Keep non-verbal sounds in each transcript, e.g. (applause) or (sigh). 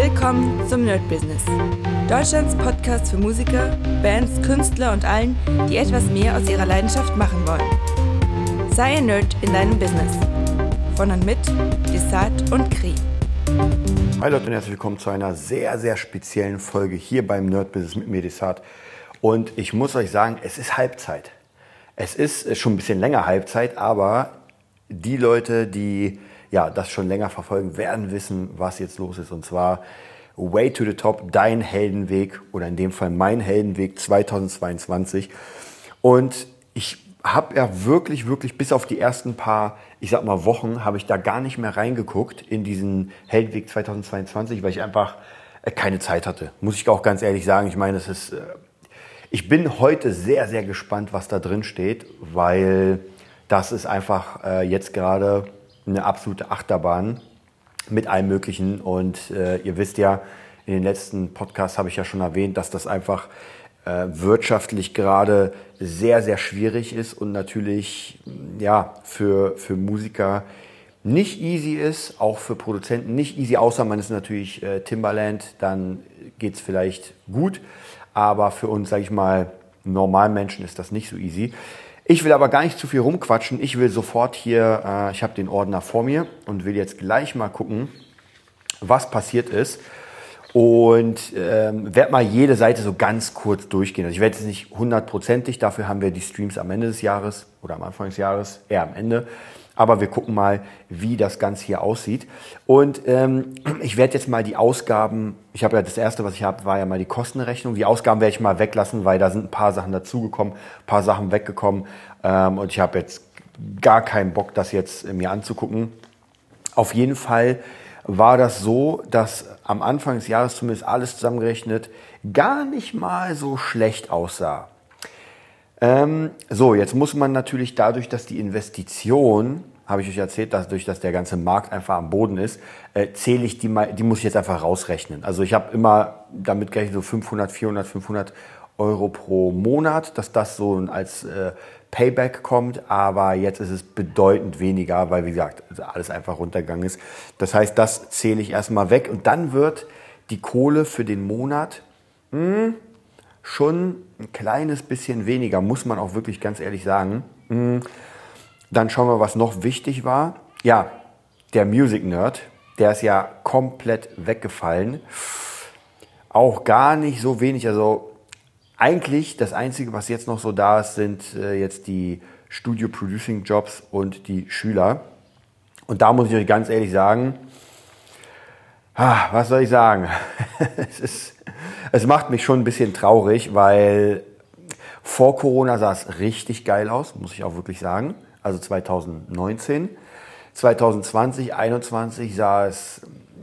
Willkommen zum Nerd Business. Deutschlands Podcast für Musiker, Bands, Künstler und allen, die etwas mehr aus ihrer Leidenschaft machen wollen. Sei ein Nerd in deinem Business. Von und mit Desart und Kri. Hi Leute und herzlich willkommen zu einer sehr, sehr speziellen Folge hier beim Nerd Business mit mir, Desart. Und ich muss euch sagen, es ist Halbzeit. Es ist schon ein bisschen länger Halbzeit, aber die Leute, die ja, das schon länger verfolgen, werden wissen, was jetzt los ist. Und zwar Way to the Top, dein Heldenweg oder in dem Fall mein Heldenweg 2022. Und ich habe ja wirklich, wirklich bis auf die ersten paar, ich sag mal Wochen, habe ich da gar nicht mehr reingeguckt in diesen Heldenweg 2022, weil ich einfach äh, keine Zeit hatte. Muss ich auch ganz ehrlich sagen. Ich meine, es ist, äh, ich bin heute sehr, sehr gespannt, was da drin steht, weil das ist einfach äh, jetzt gerade eine absolute Achterbahn mit allem Möglichen. Und äh, ihr wisst ja, in den letzten Podcasts habe ich ja schon erwähnt, dass das einfach äh, wirtschaftlich gerade sehr, sehr schwierig ist und natürlich ja, für, für Musiker nicht easy ist, auch für Produzenten nicht easy, außer man ist natürlich äh, Timbaland, dann geht es vielleicht gut. Aber für uns, sage ich mal, normalen Menschen ist das nicht so easy. Ich will aber gar nicht zu viel rumquatschen. Ich will sofort hier, äh, ich habe den Ordner vor mir und will jetzt gleich mal gucken, was passiert ist. Und ähm, werde mal jede Seite so ganz kurz durchgehen. Also ich werde jetzt nicht hundertprozentig, dafür haben wir die Streams am Ende des Jahres oder am Anfang des Jahres, eher am Ende. Aber wir gucken mal, wie das Ganze hier aussieht. Und ähm, ich werde jetzt mal die Ausgaben, ich habe ja das erste, was ich habe, war ja mal die Kostenrechnung. Die Ausgaben werde ich mal weglassen, weil da sind ein paar Sachen dazugekommen, ein paar Sachen weggekommen. Ähm, und ich habe jetzt gar keinen Bock, das jetzt mir anzugucken. Auf jeden Fall war das so, dass am Anfang des Jahres zumindest alles zusammengerechnet gar nicht mal so schlecht aussah. Ähm, so, jetzt muss man natürlich dadurch, dass die Investition, habe ich euch erzählt, dadurch, dass der ganze Markt einfach am Boden ist, äh, zähle ich die mal, die muss ich jetzt einfach rausrechnen. Also ich habe immer damit gerechnet so 500, 400, 500 Euro pro Monat, dass das so als äh, Payback kommt, aber jetzt ist es bedeutend weniger, weil wie gesagt, also alles einfach runtergegangen ist. Das heißt, das zähle ich erstmal weg und dann wird die Kohle für den Monat, mh, hm, schon ein kleines bisschen weniger, muss man auch wirklich ganz ehrlich sagen. Hm. Dann schauen wir, was noch wichtig war. Ja, der Music Nerd, der ist ja komplett weggefallen. Auch gar nicht so wenig. Also eigentlich das Einzige, was jetzt noch so da ist, sind äh, jetzt die Studio Producing Jobs und die Schüler. Und da muss ich euch ganz ehrlich sagen, ah, was soll ich sagen? (laughs) es ist es macht mich schon ein bisschen traurig, weil vor Corona sah es richtig geil aus, muss ich auch wirklich sagen. Also 2019. 2020, 2021 sah es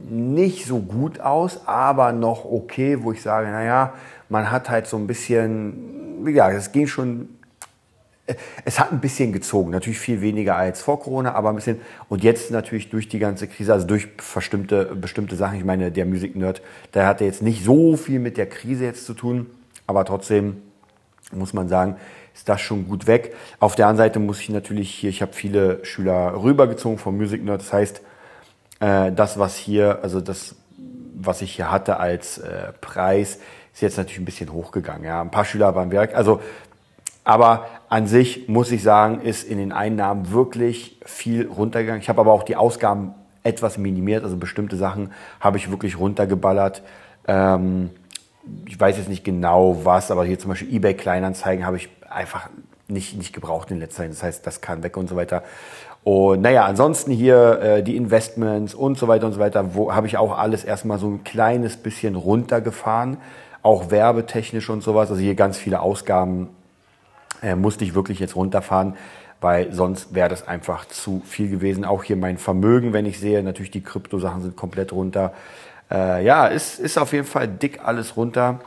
nicht so gut aus, aber noch okay, wo ich sage, naja, man hat halt so ein bisschen, ja, es ging schon es hat ein bisschen gezogen, natürlich viel weniger als vor Corona, aber ein bisschen. Und jetzt natürlich durch die ganze Krise, also durch bestimmte, bestimmte Sachen. Ich meine, der Music Nerd, der hatte jetzt nicht so viel mit der Krise jetzt zu tun, aber trotzdem muss man sagen, ist das schon gut weg. Auf der anderen Seite muss ich natürlich hier, ich habe viele Schüler rübergezogen vom Music Nerd. Das heißt, äh, das, was hier, also das, was ich hier hatte als äh, Preis, ist jetzt natürlich ein bisschen hochgegangen. Ja, ein paar Schüler waren weg. Also aber an sich muss ich sagen, ist in den Einnahmen wirklich viel runtergegangen. Ich habe aber auch die Ausgaben etwas minimiert, also bestimmte Sachen habe ich wirklich runtergeballert. Ähm, ich weiß jetzt nicht genau was, aber hier zum Beispiel eBay Kleinanzeigen habe ich einfach nicht, nicht gebraucht in letzter Zeit. Das heißt, das kann weg und so weiter. Und naja, ansonsten hier äh, die Investments und so weiter und so weiter, wo habe ich auch alles erstmal so ein kleines bisschen runtergefahren, auch werbetechnisch und sowas. Also hier ganz viele Ausgaben äh, musste ich wirklich jetzt runterfahren, weil sonst wäre das einfach zu viel gewesen. Auch hier mein Vermögen, wenn ich sehe, natürlich die Kryptosachen sind komplett runter. Äh, ja, ist, ist auf jeden Fall dick alles runter.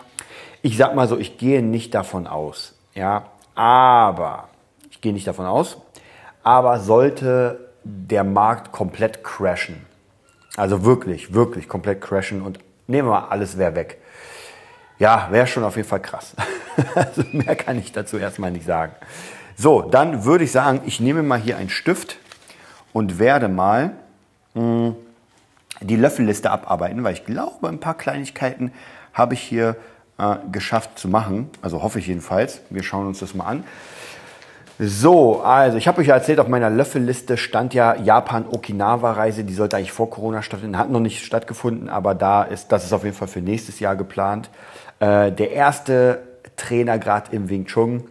Ich sag mal so, ich gehe nicht davon aus. Ja, aber ich gehe nicht davon aus. Aber sollte der Markt komplett crashen, also wirklich, wirklich komplett crashen und nehmen wir mal alles wäre weg, ja, wäre schon auf jeden Fall krass. (laughs) also mehr kann ich dazu erstmal nicht sagen. So, dann würde ich sagen, ich nehme mal hier einen Stift und werde mal mh, hm, die Löffelliste abarbeiten, weil ich glaube, ein paar Kleinigkeiten habe ich hier äh, geschafft zu machen. Also hoffe ich jedenfalls. Wir schauen uns das mal an. So, also ich habe euch ja erzählt, auf meiner Löffelliste stand ja Japan-Okinawa-Reise. Die sollte eigentlich vor Corona stattfinden, hat noch nicht stattgefunden, aber da ist, das ist auf jeden Fall für nächstes Jahr geplant. Äh, der erste Trainergrad im Wing Chun.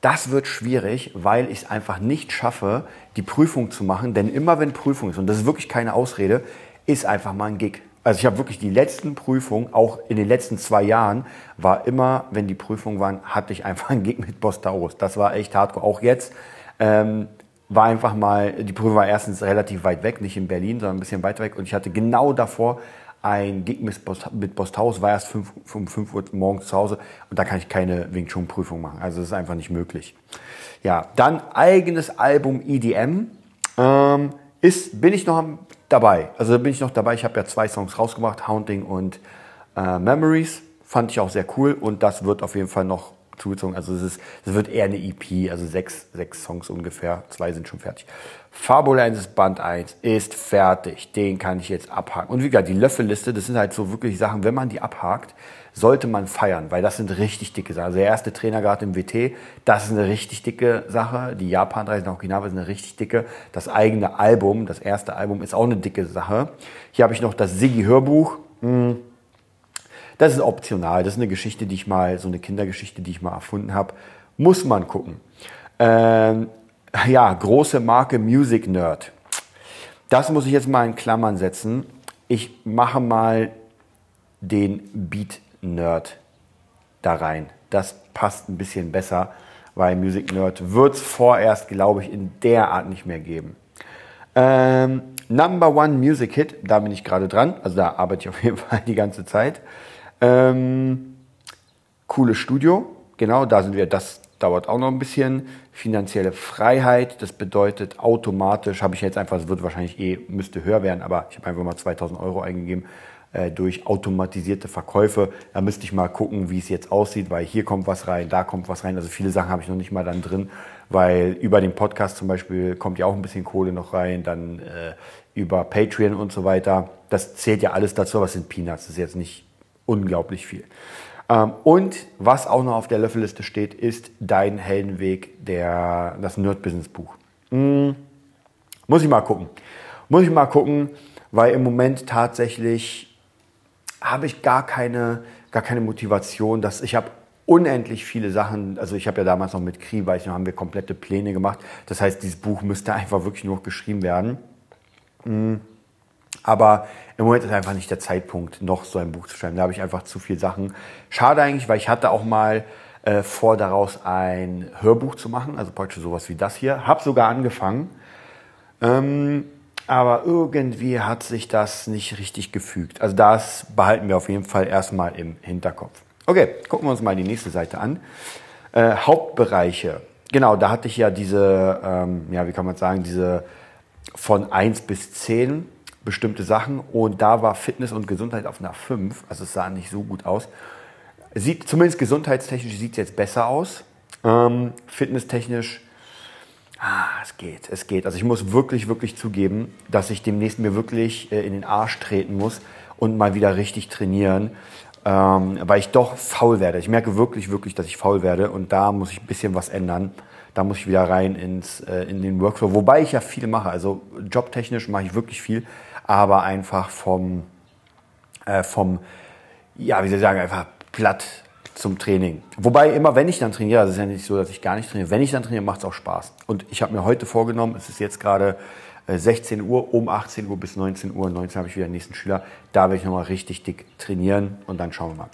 Das wird schwierig, weil ich es einfach nicht schaffe, die Prüfung zu machen. Denn immer wenn Prüfung ist, und das ist wirklich keine Ausrede, ist einfach mal ein Gig. Also ich habe wirklich die letzten Prüfungen, auch in den letzten zwei Jahren, war immer, wenn die Prüfungen waren, hatte ich einfach einen Gig mit Bostaurus. Das war echt hardcore. Auch jetzt ähm, war einfach mal, die Prüfung war erstens relativ weit weg, nicht in Berlin, sondern ein bisschen weiter weg. Und ich hatte genau davor ein Gig mit, Bost, mit Bosthaus, war erst fünf, um 5 Uhr morgens zu Hause und da kann ich keine Wing Chun Prüfung machen. Also das ist einfach nicht möglich. Ja, dann eigenes Album EDM. Ähm, ist, bin ich noch am dabei. Also da bin ich noch dabei. Ich habe ja zwei Songs rausgebracht, Haunting und äh, Memories. Fand ich auch sehr cool und das wird auf jeden Fall noch zugezogen. Also es, ist, es wird eher eine EP, also sechs, sechs Songs ungefähr. Zwei sind schon fertig. Fabulensis Band 1 ist fertig. Den kann ich jetzt abhaken. Und wie gesagt, die Löffelliste, das sind halt so wirklich Sachen, wenn man die abhakt, sollte man feiern, weil das sind richtig dicke Sachen. Also der erste Trainer gerade im WT, das ist eine richtig dicke Sache. Die Japan-Reise nach Okinawa ist eine richtig dicke. Das eigene Album, das erste Album, ist auch eine dicke Sache. Hier habe ich noch das Siggi-Hörbuch. Hm. Das ist optional. Das ist eine Geschichte, die ich mal, so eine Kindergeschichte, die ich mal erfunden habe. Muss man gucken. Ähm, ja, große Marke Music Nerd. Das muss ich jetzt mal in Klammern setzen. Ich mache mal den Beat Nerd da rein. Das passt ein bisschen besser, weil Music Nerd wird es vorerst, glaube ich, in der Art nicht mehr geben. Ähm, Number One Music Hit, da bin ich gerade dran. Also da arbeite ich auf jeden (laughs) Fall die ganze Zeit. Ähm, cooles Studio, genau, da sind wir. Das dauert auch noch ein bisschen. Finanzielle Freiheit, das bedeutet automatisch, habe ich jetzt einfach, es wird wahrscheinlich eh, müsste höher werden, aber ich habe einfach mal 2000 Euro eingegeben durch automatisierte Verkäufe. Da müsste ich mal gucken, wie es jetzt aussieht, weil hier kommt was rein, da kommt was rein. Also viele Sachen habe ich noch nicht mal dann drin, weil über den Podcast zum Beispiel kommt ja auch ein bisschen Kohle noch rein, dann äh, über Patreon und so weiter. Das zählt ja alles dazu, was sind Peanuts, das ist jetzt nicht unglaublich viel. Ähm, und was auch noch auf der Löffelliste steht, ist Dein Heldenweg, der, das Nerd-Business-Buch. Hm, muss ich mal gucken. Muss ich mal gucken, weil im Moment tatsächlich habe ich gar keine, gar keine Motivation. Dass ich habe unendlich viele Sachen, also ich habe ja damals noch mit Kri, weiß ich noch, haben wir komplette Pläne gemacht. Das heißt, dieses Buch müsste einfach wirklich nur geschrieben werden. Hm, aber im Moment ist einfach nicht der Zeitpunkt, noch so ein Buch zu schreiben. Da habe ich einfach zu viele Sachen. Schade eigentlich, weil ich hatte auch mal äh, vor, daraus ein Hörbuch zu machen, also praktisch sowas wie das hier. Habe sogar angefangen. Ähm, aber irgendwie hat sich das nicht richtig gefügt. Also das behalten wir auf jeden Fall erstmal im Hinterkopf. Okay, gucken wir uns mal die nächste Seite an. Äh, Hauptbereiche. Genau, da hatte ich ja diese, ähm, ja, wie kann man sagen, diese von 1 bis 10 bestimmte Sachen und da war Fitness und Gesundheit auf einer 5, also es sah nicht so gut aus. Sieht zumindest gesundheitstechnisch sieht es jetzt besser aus. Ähm, fitnesstechnisch, ah, es geht, es geht. Also ich muss wirklich, wirklich zugeben, dass ich demnächst mir wirklich äh, in den Arsch treten muss und mal wieder richtig trainieren, ähm, weil ich doch faul werde. Ich merke wirklich, wirklich, dass ich faul werde und da muss ich ein bisschen was ändern. Da muss ich wieder rein ins, äh, in den Workflow, wobei ich ja viel mache. Also jobtechnisch mache ich wirklich viel aber einfach vom, äh, vom, ja, wie soll ich sagen, einfach platt zum Training. Wobei immer, wenn ich dann trainiere, also es ist ja nicht so, dass ich gar nicht trainiere, wenn ich dann trainiere, macht es auch Spaß. Und ich habe mir heute vorgenommen, es ist jetzt gerade 16 äh, Uhr, um 18 Uhr bis 19 Uhr, 19 habe ich wieder den nächsten Schüler, da werde ich nochmal richtig dick trainieren und dann schauen wir mal.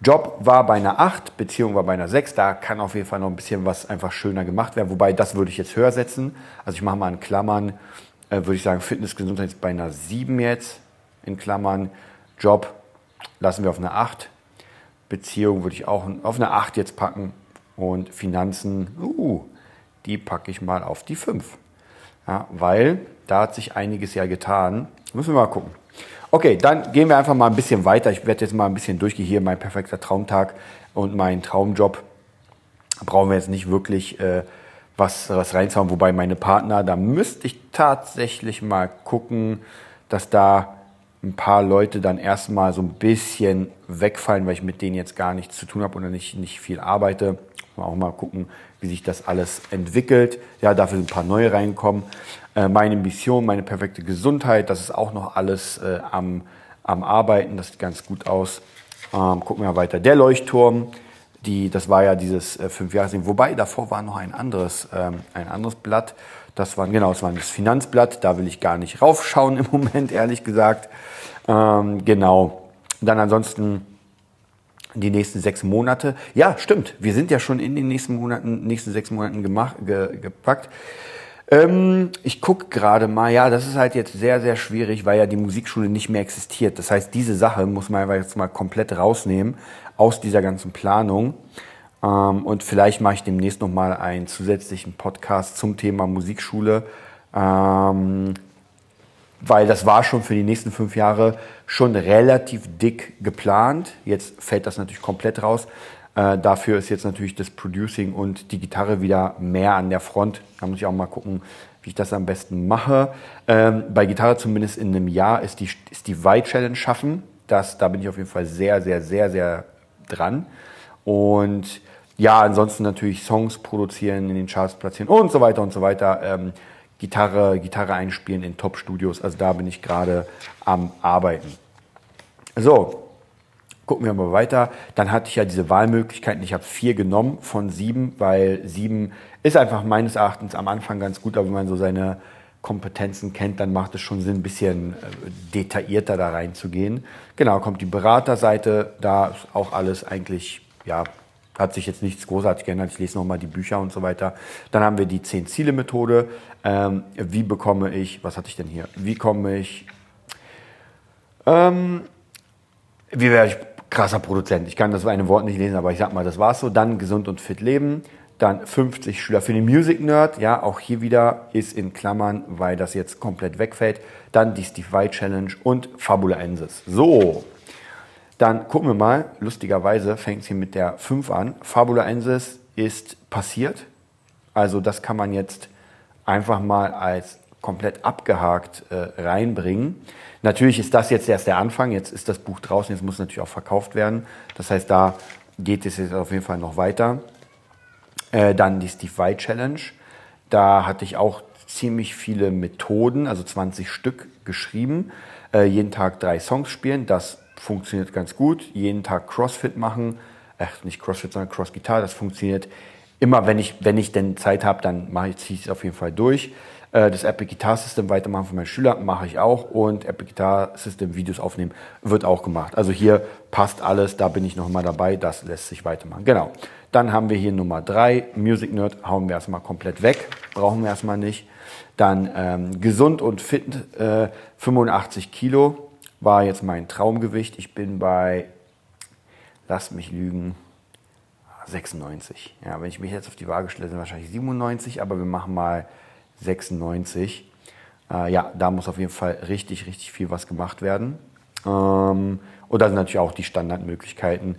Job war bei einer 8, Beziehung war bei einer 6, da kann auf jeden Fall noch ein bisschen was einfach schöner gemacht werden, wobei das würde ich jetzt höher setzen. Also ich mache mal in Klammern äh, würde ich sagen, Fitness, Gesundheit ist bei einer 7 jetzt, in Klammern. Job lassen wir auf eine 8. Beziehung würde ich auch auf eine 8 jetzt packen. Und Finanzen, uh, die packe ich mal auf die 5. Ja, weil da hat sich einiges ja getan. Müssen wir mal gucken. Okay, dann gehen wir einfach mal ein bisschen weiter. Ich werde jetzt mal ein bisschen durchgehen. Hier mein perfekter Traumtag und mein Traumjob. Brauchen wir jetzt nicht wirklich äh, was, was reinzuhauen. Wobei meine Partner, da müsste ich tatsächlich mal gucken, dass da ein paar Leute dann erstmal so ein bisschen wegfallen, weil ich mit denen jetzt gar nichts zu tun habe oder nicht, nicht viel arbeite. Mal auch mal gucken, wie sich das alles entwickelt. Ja, dafür sind ein paar neue reinkommen. Äh, meine Mission, meine perfekte Gesundheit, das ist auch noch alles äh, am, am Arbeiten. Das sieht ganz gut aus. Ähm, gucken wir weiter. Der Leuchtturm, die, das war ja dieses äh, Fünfjahresding. Wobei davor war noch ein anderes, ähm, ein anderes Blatt. Das war genau, das war das Finanzblatt. Da will ich gar nicht raufschauen (laughs) im Moment, ehrlich gesagt. Ähm, genau. Dann ansonsten die nächsten sechs Monate. Ja, stimmt. Wir sind ja schon in den nächsten Monaten, nächsten sechs Monaten gemacht, ge, gepackt. Ähm, ich gucke gerade mal, ja, das ist halt jetzt sehr, sehr schwierig, weil ja die Musikschule nicht mehr existiert. Das heißt, diese Sache muss man jetzt mal komplett rausnehmen aus dieser ganzen Planung. Ähm, und vielleicht mache ich demnächst nochmal einen zusätzlichen Podcast zum Thema Musikschule. Ähm, weil das war schon für die nächsten fünf Jahre schon relativ dick geplant. Jetzt fällt das natürlich komplett raus. Äh, dafür ist jetzt natürlich das Producing und die Gitarre wieder mehr an der Front. Da muss ich auch mal gucken, wie ich das am besten mache. Ähm, bei Gitarre zumindest in einem Jahr ist die, ist die White Challenge schaffen. Das, da bin ich auf jeden Fall sehr, sehr, sehr, sehr dran. Und ja, ansonsten natürlich Songs produzieren, in den Charts platzieren und so weiter und so weiter. Ähm, Gitarre, Gitarre einspielen in Top-Studios. Also da bin ich gerade am Arbeiten. So, gucken wir mal weiter. Dann hatte ich ja diese Wahlmöglichkeiten. Ich habe vier genommen von sieben, weil sieben ist einfach meines Erachtens am Anfang ganz gut, aber wenn man so seine Kompetenzen kennt, dann macht es schon Sinn, ein bisschen äh, detaillierter da reinzugehen. Genau, kommt die Beraterseite, da ist auch alles eigentlich, ja, hat sich jetzt nichts großartig geändert. Ich lese nochmal die Bücher und so weiter. Dann haben wir die Zehn-Ziele-Methode. Ähm, wie bekomme ich, was hatte ich denn hier? Wie komme ich, ähm, wie werde ich krasser Produzent? Ich kann das eine Wort nicht lesen, aber ich sag mal, das war's so. Dann gesund und fit leben. Dann 50 Schüler für den Music Nerd. Ja, auch hier wieder ist in Klammern, weil das jetzt komplett wegfällt. Dann die Steve White Challenge und Fabula Ensis. So. Dann gucken wir mal. Lustigerweise fängt es hier mit der 5 an. Fabula Ensis ist passiert. Also das kann man jetzt einfach mal als komplett abgehakt äh, reinbringen. Natürlich ist das jetzt erst der Anfang. Jetzt ist das Buch draußen. Jetzt muss natürlich auch verkauft werden. Das heißt, da geht es jetzt auf jeden Fall noch weiter. Äh, dann die Steve White Challenge. Da hatte ich auch ziemlich viele Methoden, also 20 Stück geschrieben. Äh, jeden Tag drei Songs spielen, das funktioniert ganz gut. Jeden Tag Crossfit machen, äh, nicht Crossfit, sondern Cross Guitar, das funktioniert immer, wenn ich, wenn ich denn Zeit habe, dann mache ich es auf jeden Fall durch. Äh, das Epic Guitar System weitermachen für meine Schüler mache ich auch und Epic Guitar System Videos aufnehmen wird auch gemacht. Also hier passt alles, da bin ich noch mal dabei, das lässt sich weitermachen. Genau. Dann haben wir hier Nummer drei Music Nerd, hauen wir erstmal komplett weg, brauchen wir erstmal nicht. Dann ähm, gesund und fit, äh, 85 Kilo war jetzt mein Traumgewicht. Ich bin bei, lass mich lügen, 96. Ja, wenn ich mich jetzt auf die Waage stelle, sind wahrscheinlich 97, aber wir machen mal 96. Äh, ja, da muss auf jeden Fall richtig, richtig viel was gemacht werden. Ähm, sind natürlich auch die Standardmöglichkeiten.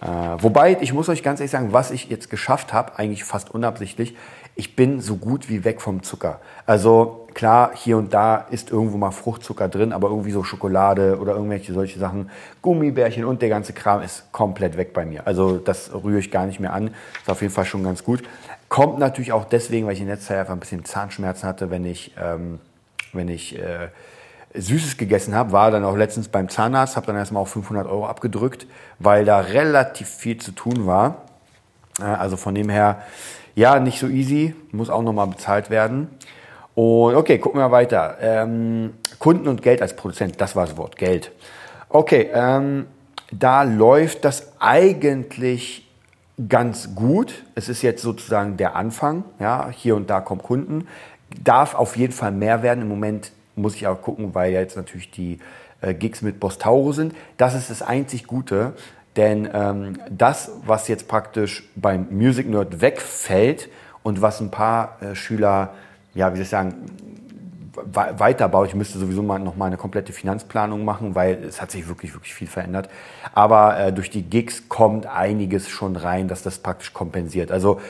Äh, wobei, ich muss euch ganz ehrlich sagen, was ich jetzt geschafft habe, eigentlich fast unabsichtlich, ich bin so gut wie weg vom Zucker. Also klar, hier und da ist irgendwo mal Fruchtzucker drin, aber irgendwie so Schokolade oder irgendwelche solche Sachen, Gummibärchen und der ganze Kram ist komplett weg bei mir. Also das rühre ich gar nicht mehr an. Ist auf jeden Fall schon ganz gut. Kommt natürlich auch deswegen, weil ich in letzter Zeit einfach ein bisschen Zahnschmerzen hatte, wenn ich, ähm, wenn ich äh, Süßes gegessen habe, war dann auch letztens beim Zahnarzt, habe dann erstmal auch 500 Euro abgedrückt, weil da relativ viel zu tun war. Also von dem her, ja, nicht so easy, muss auch nochmal bezahlt werden. Und okay, gucken wir weiter. Ähm, Kunden und Geld als Produzent, das war das Wort, Geld. Okay, ähm, da läuft das eigentlich ganz gut. Es ist jetzt sozusagen der Anfang. Ja, hier und da kommen Kunden. Darf auf jeden Fall mehr werden. Im Moment muss ich auch gucken, weil jetzt natürlich die äh, Gigs mit Bostauro sind. Das ist das einzig Gute, denn ähm, das, was jetzt praktisch beim Music Nerd wegfällt und was ein paar äh, Schüler, ja, wie soll ich sagen, weiterbaut. Ich müsste sowieso mal noch mal eine komplette Finanzplanung machen, weil es hat sich wirklich, wirklich viel verändert. Aber äh, durch die Gigs kommt einiges schon rein, dass das praktisch kompensiert. Also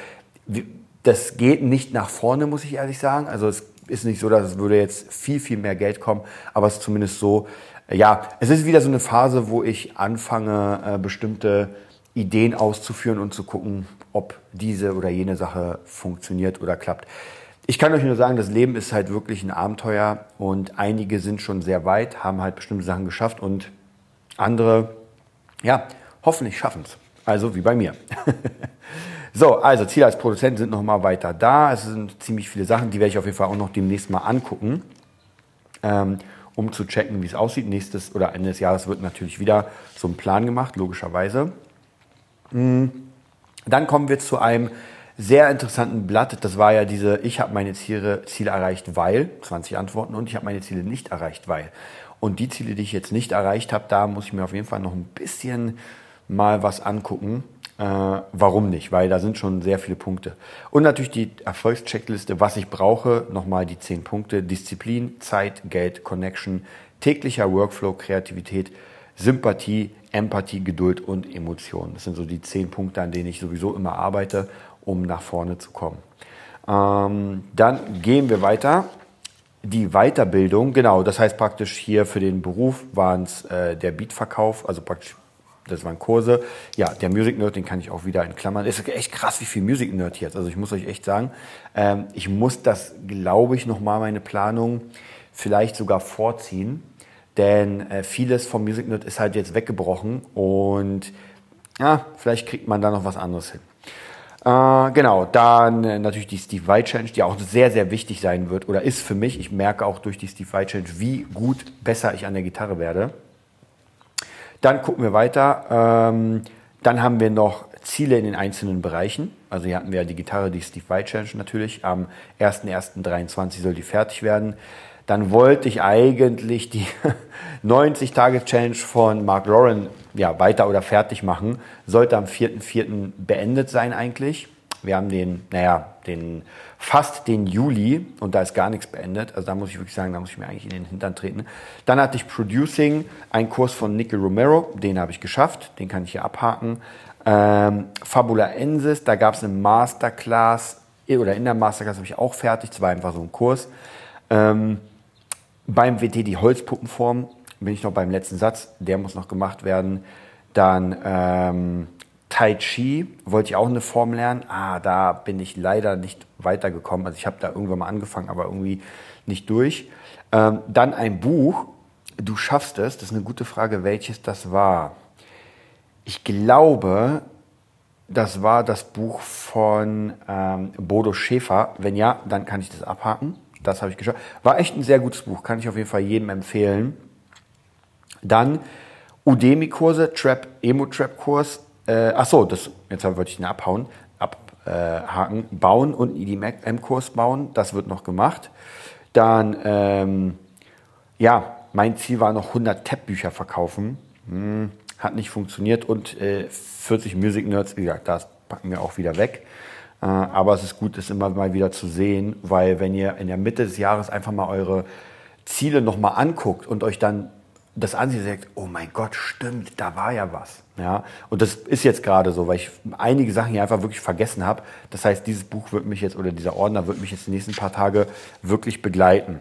das geht nicht nach vorne, muss ich ehrlich sagen. Also es ist nicht so, dass es würde jetzt viel, viel mehr Geld kommen, aber es ist zumindest so, ja, es ist wieder so eine Phase, wo ich anfange, äh, bestimmte Ideen auszuführen und zu gucken, ob diese oder jene Sache funktioniert oder klappt. Ich kann euch nur sagen, das Leben ist halt wirklich ein Abenteuer und einige sind schon sehr weit, haben halt bestimmte Sachen geschafft und andere, ja, hoffentlich schaffen es. Also wie bei mir. (laughs) so, also Ziel als Produzent sind nochmal weiter da. Es sind ziemlich viele Sachen, die werde ich auf jeden Fall auch noch demnächst mal angucken, ähm, um zu checken, wie es aussieht. Nächstes oder Ende des Jahres wird natürlich wieder so ein Plan gemacht, logischerweise. Mhm. Dann kommen wir zu einem sehr interessanten Blatt. Das war ja diese, ich habe meine Ziele, Ziele erreicht, weil, 20 Antworten, und ich habe meine Ziele nicht erreicht, weil. Und die Ziele, die ich jetzt nicht erreicht habe, da muss ich mir auf jeden Fall noch ein bisschen mal was angucken. Äh, warum nicht? Weil da sind schon sehr viele Punkte. Und natürlich die Erfolgscheckliste, was ich brauche. Nochmal die 10 Punkte. Disziplin, Zeit, Geld, Connection, täglicher Workflow, Kreativität, Sympathie, Empathie, Geduld und Emotionen. Das sind so die 10 Punkte, an denen ich sowieso immer arbeite, um nach vorne zu kommen. Ähm, dann gehen wir weiter die Weiterbildung, genau, das heißt praktisch hier für den Beruf waren es äh, der Beatverkauf, also praktisch das waren Kurse. Ja, der Music Nerd, den kann ich auch wieder in Klammern. Ist echt krass, wie viel Music Nerd jetzt. Also ich muss euch echt sagen, ähm, ich muss das, glaube ich, nochmal meine Planung vielleicht sogar vorziehen. Denn äh, vieles vom Music Nerd ist halt jetzt weggebrochen und ja, vielleicht kriegt man da noch was anderes hin. Äh, genau, dann äh, natürlich die Steve Vai Challenge, die auch sehr, sehr wichtig sein wird oder ist für mich. Ich merke auch durch die Steve Vai Challenge, wie gut besser ich an der Gitarre werde. Dann gucken wir weiter. Ähm, dann haben wir noch Ziele in den einzelnen Bereichen. Also hier hatten wir ja die Gitarre, die Steve Vai Challenge natürlich. Am 1.1.23 soll die fertig werden. Dann wollte ich eigentlich die (laughs) 90-Tage-Challenge von Mark Lauren ja, weiter oder fertig machen. Sollte am 4.4. beendet sein eigentlich. Wir haben den, naja, den, fast den Juli und da ist gar nichts beendet. Also da muss ich wirklich sagen, da muss ich mir eigentlich in den Hintern treten. Dann hatte ich Producing, einen Kurs von Nicky Romero, den habe ich geschafft, den kann ich hier abhaken. Ähm, Fabula Ensis, da gab es eine Masterclass, oder in der Masterclass habe ich auch fertig, das war einfach so ein Kurs. Ähm, beim WT die Holzpuppenform, bin ich noch beim letzten Satz, der muss noch gemacht werden. Dann ähm, Tai Chi wollte ich auch eine Form lernen. Ah, da bin ich leider nicht weitergekommen. Also ich habe da irgendwann mal angefangen, aber irgendwie nicht durch. Ähm, dann ein Buch. Du schaffst es. Das ist eine gute Frage, welches das war. Ich glaube, das war das Buch von ähm, Bodo Schäfer. Wenn ja, dann kann ich das abhaken. Das habe ich geschafft. War echt ein sehr gutes Buch. Kann ich auf jeden Fall jedem empfehlen. Dann Udemy-Kurse, Trap, Emo-Trap-Kurs äh, ach so, das, jetzt wollte ich ihn abhauen, abhaken. Äh, bauen und IDM-Kurs bauen, das wird noch gemacht. Dann, ähm, ja, mein Ziel war noch 100 Tab-Bücher verkaufen. Hm, hat nicht funktioniert und äh, 40 Music Nerds, wie gesagt, das packen wir auch wieder weg. Äh, aber es ist gut, das immer mal wieder zu sehen, weil wenn ihr in der Mitte des Jahres einfach mal eure Ziele nochmal anguckt und euch dann das ansieht und sagt, oh mein Gott, stimmt, da war ja was. Ja, und das ist jetzt gerade so, weil ich einige Sachen hier einfach wirklich vergessen habe. Das heißt, dieses Buch wird mich jetzt oder dieser Ordner wird mich jetzt die nächsten paar Tage wirklich begleiten.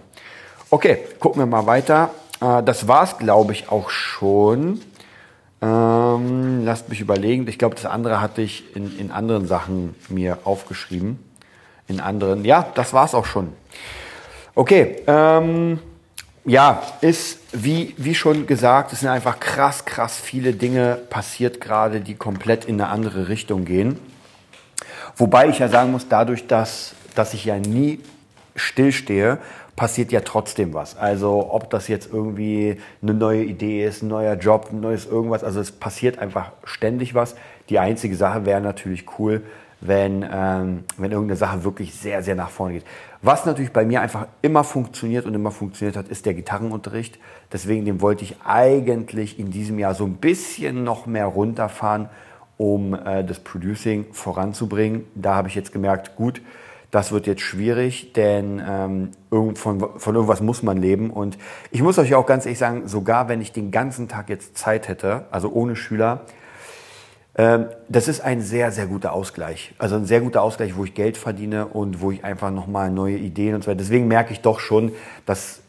Okay, gucken wir mal weiter. Äh, das war's, glaube ich, auch schon. Ähm, lasst mich überlegen. Ich glaube, das andere hatte ich in, in anderen Sachen mir aufgeschrieben. In anderen. Ja, das war's auch schon. Okay. Ähm, ja, ist wie, wie schon gesagt, es sind einfach krass, krass viele Dinge passiert gerade, die komplett in eine andere Richtung gehen. Wobei ich ja sagen muss, dadurch, dass, dass ich ja nie stillstehe, passiert ja trotzdem was. Also ob das jetzt irgendwie eine neue Idee ist, ein neuer Job, ein neues irgendwas, also es passiert einfach ständig was. Die einzige Sache wäre natürlich cool, wenn, ähm, wenn irgendeine Sache wirklich sehr, sehr nach vorne geht. Was natürlich bei mir einfach immer funktioniert und immer funktioniert hat, ist der Gitarrenunterricht. Deswegen den wollte ich eigentlich in diesem Jahr so ein bisschen noch mehr runterfahren, um äh, das Producing voranzubringen. Da habe ich jetzt gemerkt, gut, das wird jetzt schwierig, denn ähm, von, von irgendwas muss man leben. Und ich muss euch auch ganz ehrlich sagen, sogar wenn ich den ganzen Tag jetzt Zeit hätte, also ohne Schüler, das ist ein sehr, sehr guter Ausgleich. Also ein sehr guter Ausgleich, wo ich Geld verdiene und wo ich einfach nochmal neue Ideen und so weiter. Deswegen merke ich doch schon, das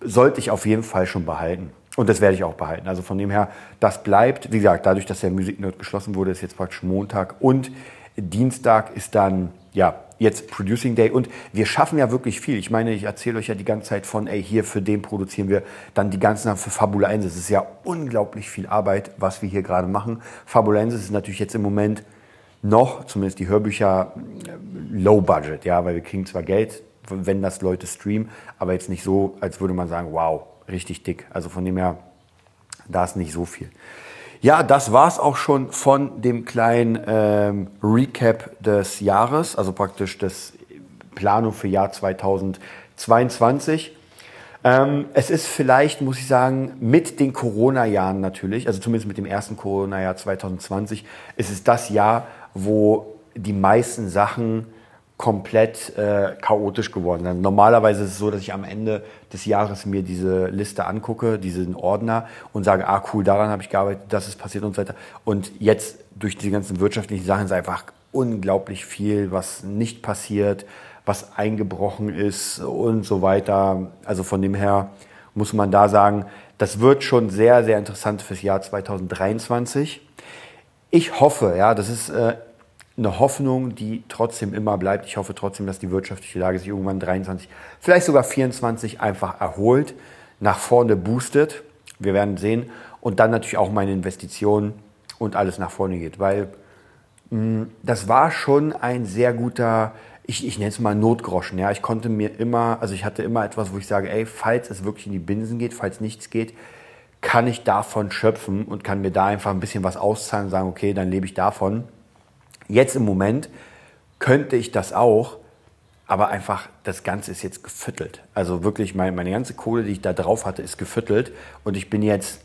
sollte ich auf jeden Fall schon behalten. Und das werde ich auch behalten. Also von dem her, das bleibt. Wie gesagt, dadurch, dass der Musiknerd geschlossen wurde, ist jetzt praktisch Montag und Dienstag ist dann, ja, jetzt Producing Day und wir schaffen ja wirklich viel. Ich meine, ich erzähle euch ja die ganze Zeit von, ey, hier für den produzieren wir dann die ganzen für Fabulensis. Es ist ja unglaublich viel Arbeit, was wir hier gerade machen. Fabulensis ist natürlich jetzt im Moment noch, zumindest die Hörbücher, low budget, ja, weil wir kriegen zwar Geld, wenn das Leute streamen, aber jetzt nicht so, als würde man sagen, wow, richtig dick. Also von dem her, da ist nicht so viel. Ja, das war's auch schon von dem kleinen ähm, Recap des Jahres, also praktisch das Planung für Jahr 2022. Ähm, es ist vielleicht, muss ich sagen, mit den Corona-Jahren natürlich, also zumindest mit dem ersten Corona-Jahr 2020, ist es das Jahr, wo die meisten Sachen komplett äh, chaotisch geworden sind. Normalerweise ist es so, dass ich am Ende des Jahres mir diese Liste angucke, diesen Ordner und sage, ah cool, daran habe ich gearbeitet, das ist passiert und so weiter. Und jetzt durch die ganzen wirtschaftlichen Sachen ist einfach unglaublich viel, was nicht passiert, was eingebrochen ist und so weiter. Also von dem her muss man da sagen, das wird schon sehr, sehr interessant fürs Jahr 2023. Ich hoffe, ja, das ist äh, eine Hoffnung, die trotzdem immer bleibt. Ich hoffe trotzdem, dass die wirtschaftliche Lage sich irgendwann 23, vielleicht sogar 24 einfach erholt, nach vorne boostet. Wir werden sehen. Und dann natürlich auch meine Investitionen und alles nach vorne geht. Weil mh, mm, das war schon ein sehr guter, ich, ich nenne es mal Notgroschen. Ja, ich konnte mir immer, also ich hatte immer etwas, wo ich sage, ey, falls es wirklich in die Binsen geht, falls nichts geht, kann ich davon schöpfen und kann mir da einfach ein bisschen was auszahlen und sagen, okay, dann lebe ich davon. Jetzt im Moment könnte ich das auch, aber einfach das Ganze ist jetzt gefüttelt. Also wirklich meine, meine ganze Kohle, die ich da drauf hatte, ist gefüttelt und ich bin jetzt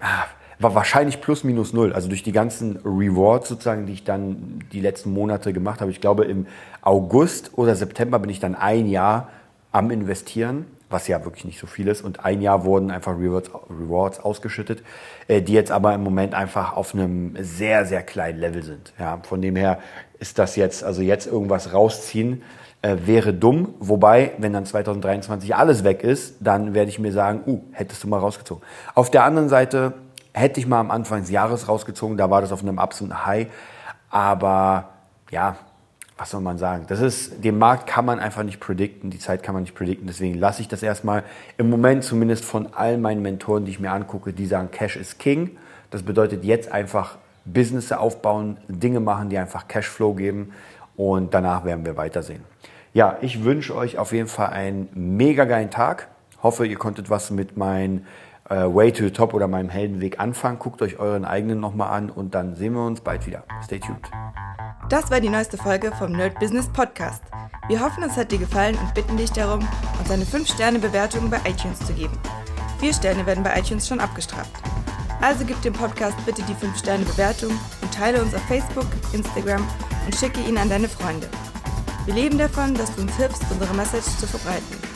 ah, war wahrscheinlich plus minus null. Also durch die ganzen Rewards sozusagen, die ich dann die letzten Monate gemacht habe. Ich glaube im August oder September bin ich dann ein Jahr am investieren was ja wirklich nicht so viel ist. Und ein Jahr wurden einfach Rewards, Rewards ausgeschüttet, äh, die jetzt aber im Moment einfach auf einem sehr, sehr kleinen Level sind. Ja, von dem her ist das jetzt, also jetzt irgendwas rausziehen, äh, wäre dumm. Wobei, wenn dann 2023 alles weg ist, dann werde ich mir sagen, uh, hättest du mal rausgezogen. Auf der anderen Seite hätte ich mal am Anfang des Jahres rausgezogen, da war das auf einem absoluten High. Aber ja, was soll man sagen? Das ist, den Markt kann man einfach nicht predikten, die Zeit kann man nicht predikten, deswegen lasse ich das erstmal im Moment zumindest von all meinen Mentoren, die ich mir angucke, die sagen, Cash is King. Das bedeutet jetzt einfach Business aufbauen, Dinge machen, die einfach Cashflow geben und danach werden wir weitersehen. Ja, ich wünsche euch auf jeden Fall einen mega geilen Tag. Hoffe, ihr konntet was mit meinen äh, Way to the Top oder meinem Heldenweg anfangen. Guckt euch euren eigenen nochmal an und dann sehen wir uns bald wieder. Stay tuned. Das war die neueste Folge vom Nerd Business Podcast. Wir hoffen, es hat dir gefallen und bitten dich darum, uns eine 5-Sterne-Bewertung bei iTunes zu geben. Vier Sterne werden bei iTunes schon abgestraft. Also gib dem Podcast bitte die 5-Sterne-Bewertung und teile uns auf Facebook, Instagram und schicke ihn an deine Freunde. Wir leben davon, dass du uns hilfst, unsere Message zu verbreiten.